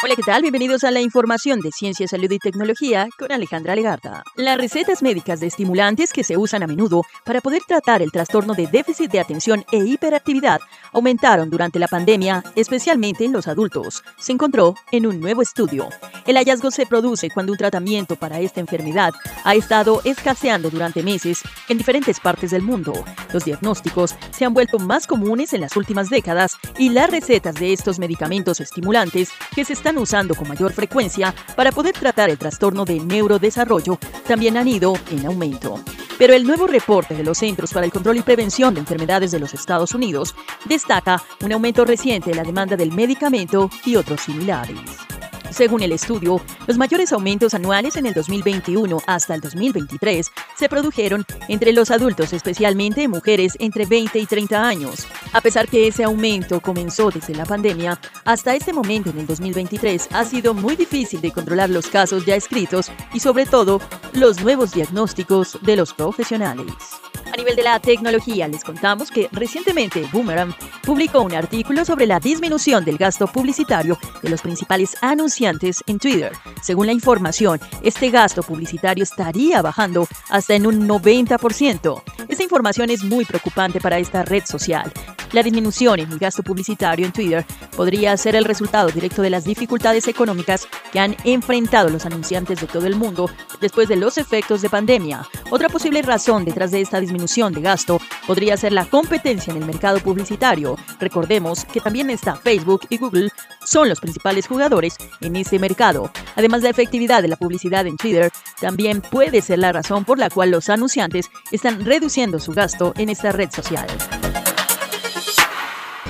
Hola, ¿qué tal? Bienvenidos a la información de Ciencia, Salud y Tecnología con Alejandra Legarda. Las recetas médicas de estimulantes que se usan a menudo para poder tratar el trastorno de déficit de atención e hiperactividad aumentaron durante la pandemia, especialmente en los adultos, se encontró en un nuevo estudio. El hallazgo se produce cuando un tratamiento para esta enfermedad ha estado escaseando durante meses en diferentes partes del mundo. Los diagnósticos se han vuelto más comunes en las últimas décadas y las recetas de estos medicamentos estimulantes que se están usando con mayor frecuencia para poder tratar el trastorno de neurodesarrollo también han ido en aumento. Pero el nuevo reporte de los Centros para el Control y Prevención de Enfermedades de los Estados Unidos destaca un aumento reciente en la demanda del medicamento y otros similares. Según el estudio, los mayores aumentos anuales en el 2021 hasta el 2023 se produjeron entre los adultos, especialmente mujeres entre 20 y 30 años. A pesar que ese aumento comenzó desde la pandemia, hasta este momento en el 2023 ha sido muy difícil de controlar los casos ya escritos y sobre todo los nuevos diagnósticos de los profesionales. Nivel de la tecnología, les contamos que recientemente Boomerang publicó un artículo sobre la disminución del gasto publicitario de los principales anunciantes en Twitter. Según la información, este gasto publicitario estaría bajando hasta en un 90%. Esta información es muy preocupante para esta red social, la disminución en el gasto publicitario en Twitter podría ser el resultado directo de las dificultades económicas que han enfrentado los anunciantes de todo el mundo después de los efectos de pandemia. Otra posible razón detrás de esta disminución de gasto podría ser la competencia en el mercado publicitario. Recordemos que también está Facebook y Google son los principales jugadores en este mercado. Además, la efectividad de la publicidad en Twitter también puede ser la razón por la cual los anunciantes están reduciendo su gasto en esta red social.